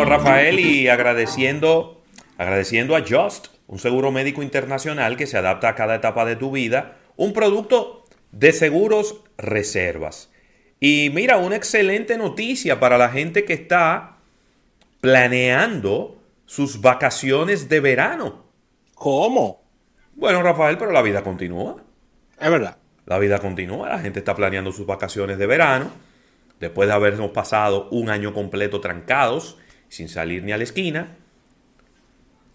Bueno, Rafael, y agradeciendo, agradeciendo a Just, un seguro médico internacional que se adapta a cada etapa de tu vida, un producto de seguros reservas. Y mira, una excelente noticia para la gente que está planeando sus vacaciones de verano. ¿Cómo? Bueno, Rafael, pero la vida continúa. Es verdad. La vida continúa, la gente está planeando sus vacaciones de verano, después de habernos pasado un año completo trancados, sin salir ni a la esquina.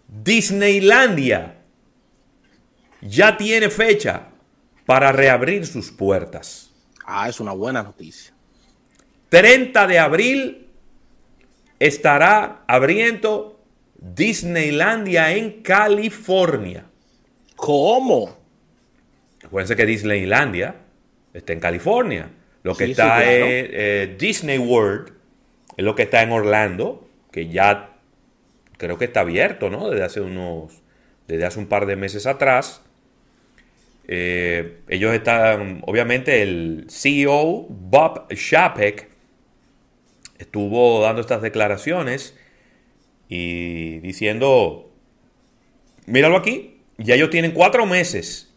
Disneylandia ya tiene fecha para reabrir sus puertas. Ah, es una buena noticia. 30 de abril estará abriendo Disneylandia en California. ¿Cómo? Acuérdense que Disneylandia está en California. Lo que Sí, está sí, claro. es eh, Disney World, es lo que está en Orlando, que ya creo que está abierto, ¿no? Desde hace unos, desde hace un par de meses atrás. Eh, ellos están, obviamente, el CEO Bob Chapek estuvo dando estas declaraciones y diciendo, míralo aquí, ya ellos tienen cuatro meses,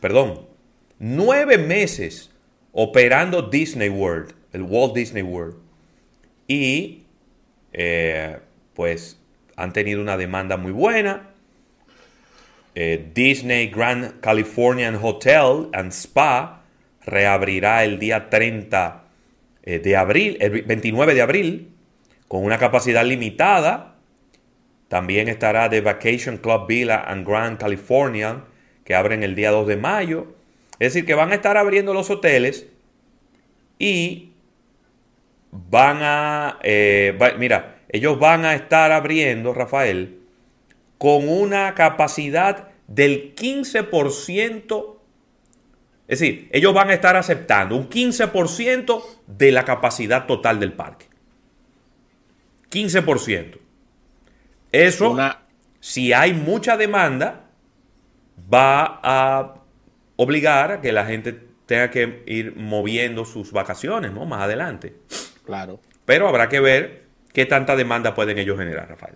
perdón, nueve meses operando Disney World, el Walt Disney World. Y eh, pues han tenido una demanda muy buena. Eh, Disney Grand Californian Hotel and Spa reabrirá el día 30 eh, de abril, el 29 de abril, con una capacidad limitada. También estará The Vacation Club Villa and Grand Californian, que abren el día 2 de mayo. Es decir, que van a estar abriendo los hoteles y van a... eh, va- mira, ellos van a estar abriendo, Rafael, con una capacidad del 15%. Es decir, ellos van a estar aceptando un 15% de la capacidad total del parque. 15%. Eso, Una, si hay mucha demanda, va a obligar a que la gente tenga que ir moviendo sus vacaciones, ¿no? Más adelante. Claro. Pero habrá que ver qué tanta demanda pueden ellos generar, Rafael.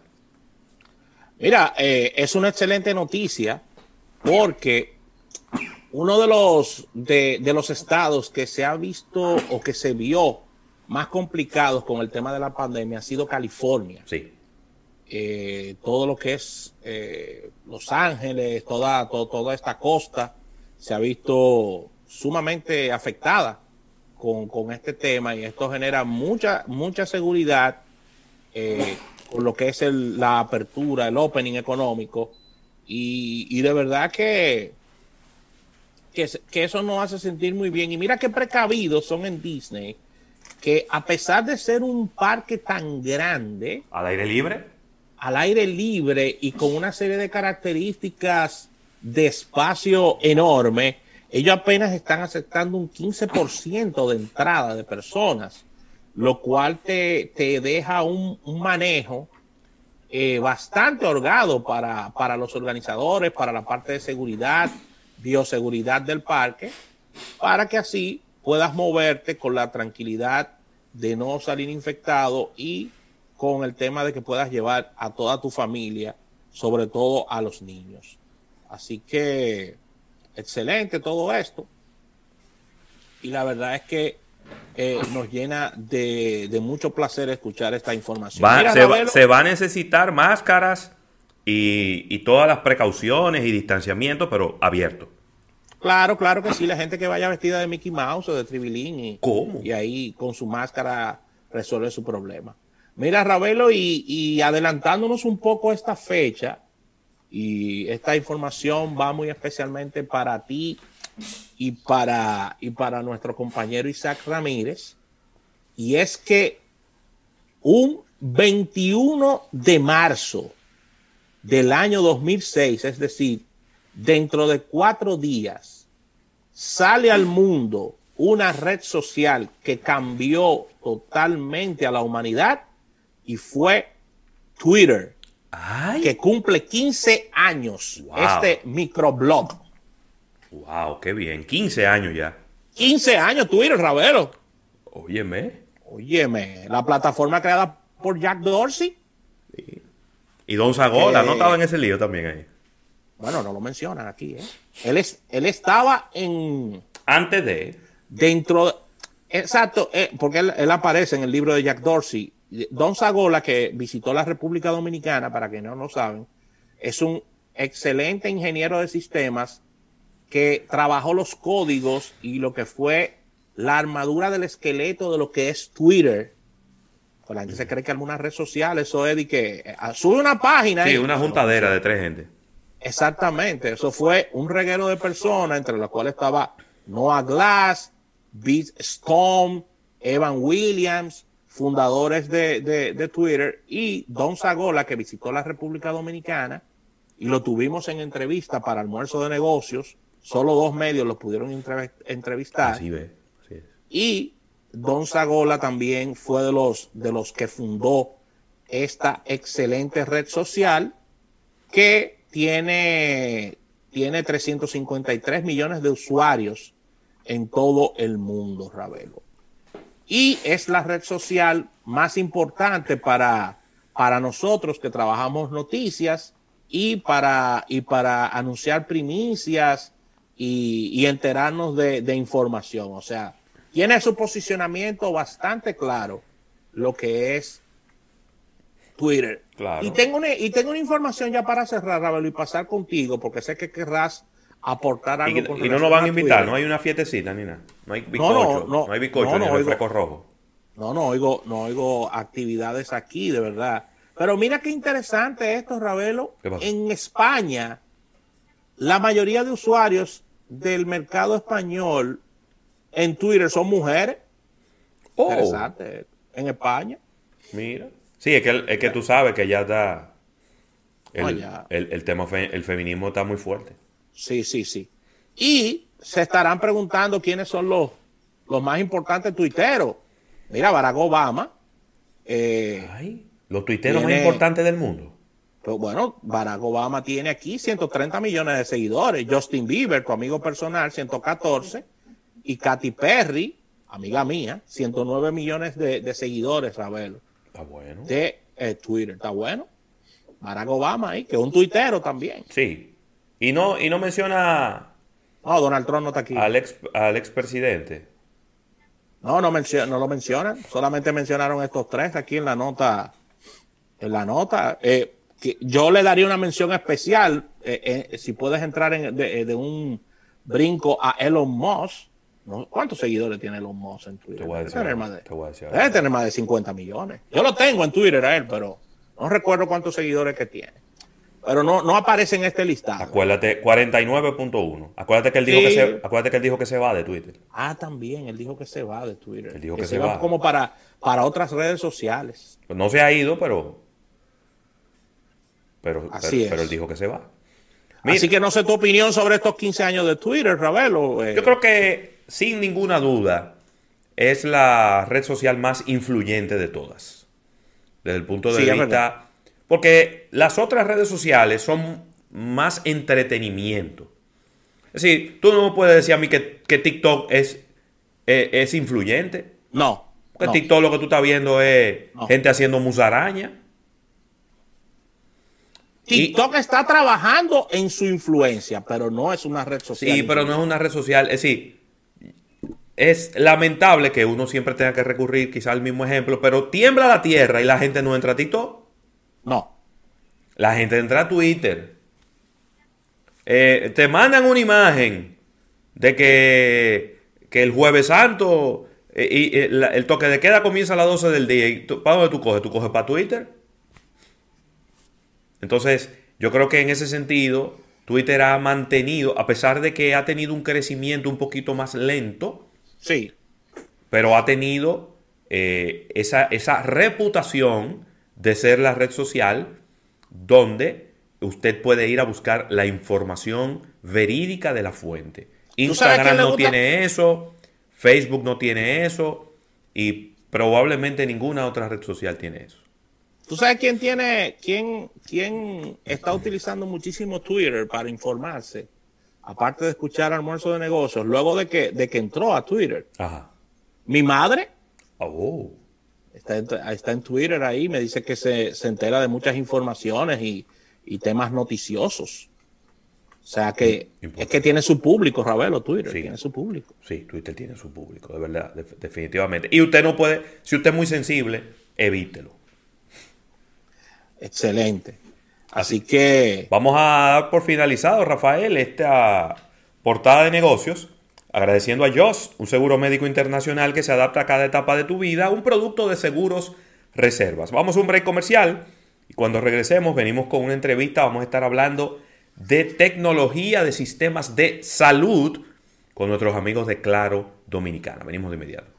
Mira, eh, es una excelente noticia porque uno de los, de, de los estados que se ha visto o que se vio más complicados con el tema de la pandemia ha sido California. Sí. Eh, todo lo que es eh, Los Ángeles, toda, to- toda esta costa se ha visto sumamente afectada con, con este tema y esto genera mucha, mucha seguridad eh, con lo que es el- la apertura, el opening económico y, y de verdad que, que, que eso nos hace sentir muy bien. Y mira qué precavidos son en Disney, que a pesar de ser un parque tan grande, Al aire libre. al aire libre y con una serie de características de espacio enorme, ellos apenas están aceptando un 15% de entrada de personas, lo cual te, te deja un, manejo eh, bastante holgado para, para los organizadores, para la parte de seguridad, bioseguridad del parque, para que así puedas moverte con la tranquilidad de no salir infectado y con el tema de que puedas llevar a toda tu familia, sobre todo a los niños. Así que excelente todo esto. Y la verdad es que eh, nos llena de, de mucho placer escuchar esta información. Va- Mira, se, va, Ravelo, se va a necesitar máscaras y, y todas las precauciones y distanciamiento, pero abierto. Claro, claro que sí, la gente que vaya vestida de Mickey Mouse o de Tribilín y, ¿Cómo? y ahí con su máscara resuelve su problema. Mira, Ravelo, y, y adelantándonos un poco esta fecha, y esta información va muy especialmente para ti y para, y para nuestro compañero Isaac Ramírez, y es que un 21 de marzo del año 2006, es decir, dentro de cuatro días, sale al mundo una red social que cambió totalmente a la humanidad y fue Twitter, Ay. que cumple 15 años Wow. este microblog. Wow, qué bien. 15 años ya. 15 años Twitter, Ravero. Óyeme. Óyeme, la plataforma creada por Jack Dorsey. Y Don Zagola, ¿no estaba en ese lío también ahí? Bueno, no lo mencionan aquí, ¿eh? Él, es, él estaba en... Antes de... Dentro... Exacto, eh, porque él, aparece en el libro de Jack Dorsey. Don Zagola, que visitó la República Dominicana, para que no lo saben, es un excelente ingeniero de sistemas que trabajó los códigos y lo que fue la armadura del esqueleto de lo que es Twitter. Pues la gente se cree que alguna red social, eso es de que eh, sube una página. Sí, una juntadera de tres gente. Exactamente, eso fue un reguero de personas, entre las cuales estaba Noah Glass, Beat Storm, Evan Williams, fundadores de, de, Twitter, y Don Zagola, que visitó la República Dominicana, y lo tuvimos en entrevista para almuerzo de negocios. Solo dos medios lo pudieron entrevistar. Así ve. Y Don Zagola también fue de los, de los que fundó esta excelente red social que tiene, tiene 353 millones de usuarios en todo el mundo, Ravelo. Y es la red social más importante para, para nosotros que trabajamos noticias y para, y para anunciar primicias y, enterarnos de, de, información. O sea, tiene su posicionamiento bastante claro lo que es Twitter. Y, tengo una, y tengo una información ya para cerrar, Ravelo, y pasar contigo, porque sé que querrás aportar algo. Y, y no nos van a invitar, no hay una fiestecita ni nada. No hay bizcocho, no, no, hay bizcocho ni refresco rojo. No, no oigo, no oigo actividades aquí, de verdad. Pero mira qué interesante esto, Ravelo. En España, la mayoría de usuarios del mercado español en Twitter son mujeres. Oh. Interesante. En España. Mira. Sí, es que, es que tú sabes que ya está. El, tema, el feminismo está muy fuerte. Sí, sí, sí. Y se estarán preguntando quiénes son los, los más importantes tuiteros. Mira, Barack Obama. Eh, los tuiteros más importantes del mundo. Pues bueno, Barack Obama tiene aquí 130 millones de seguidores. Justin Bieber, tu amigo personal, 114. Y Katy Perry, amiga mía, 109 millones de, seguidores, Ravelo. Está bueno. De eh, Twitter, está bueno. Barack Obama ahí, que es un tuitero también. Sí. Y no, y no menciona. No, Donald Trump no está aquí. Al ex, al expresidente. No, no, no lo mencionan. Solamente mencionaron estos tres aquí en la nota. En la nota. Eh, que yo le daría una mención especial. Eh, si puedes entrar en, de, un brinco a Elon Musk. ¿Cuántos seguidores tiene Elon Musk en Twitter? Te voy a decir, debe, tener más de, 50 millones. Yo lo tengo en Twitter a él, pero no recuerdo cuántos seguidores que tiene. Pero no, no aparece en este listado. Acuérdate, 49.1. Acuérdate que él dijo que se, acuérdate que él dijo que se va de Twitter. Ah, también, él dijo que se va de Twitter. Él dijo que, se, va. como para, para otras redes sociales. Pues no se ha ido, pero pero, pero, él dijo que se va. Así que no sé tu opinión sobre estos 15 años de Twitter, Ravelo. Eh. Yo creo que sin ninguna duda, es la red social más influyente de todas. Desde el punto de vista... Porque las otras redes sociales son más entretenimiento. Es decir, tú no puedes decir a mí que, TikTok es, eh, es, influyente. No. Porque TikTok lo que tú estás viendo es gente haciendo musaraña. TikTok está trabajando en su influencia, pero no es una red social. Sí, pero no es una red social. Es decir, es lamentable que uno siempre tenga que recurrir quizá al mismo ejemplo, pero tiembla la tierra y la gente no entra a TikTok. No. La gente entra a Twitter. Eh, te mandan una imagen de que, el jueves santo eh, y, eh, el toque de queda comienza a las 12 del día. Y ¿Para dónde tú coges? ¿Tú coges para Twitter? Entonces, yo creo que en ese sentido, Twitter ha mantenido, a pesar de que ha tenido un crecimiento un poquito más lento, Sí. Pero ha tenido eh, esa, esa reputación de ser la red social donde usted puede ir a buscar la información verídica de la fuente. Instagram no tiene eso, Facebook no tiene eso y probablemente ninguna otra red social tiene eso. ¿Tú sabes quién tiene, quién, quién está utilizando muchísimo Twitter para informarse? aparte de escuchar almuerzo de negocios, luego de que, de que entró a Twitter. Ajá. Mi madre. Oh. Está, está en Twitter ahí, me dice que se, se entera de muchas informaciones y, y temas noticiosos. O sea que es que tiene su público, Ravelo, Twitter tiene su público. Sí, Twitter tiene su público, de verdad, definitivamente. Y usted no puede, si usted es muy sensible, evítelo. Excelente. Así, que... Vamos a dar por finalizado, Rafael, esta portada de negocios, agradeciendo a Joss, un seguro médico internacional que se adapta a cada etapa de tu vida, un producto de seguros reservas. Vamos a un break comercial y cuando regresemos venimos con una entrevista, vamos a estar hablando de tecnología de sistemas de salud con nuestros amigos de Claro Dominicana. Venimos de inmediato.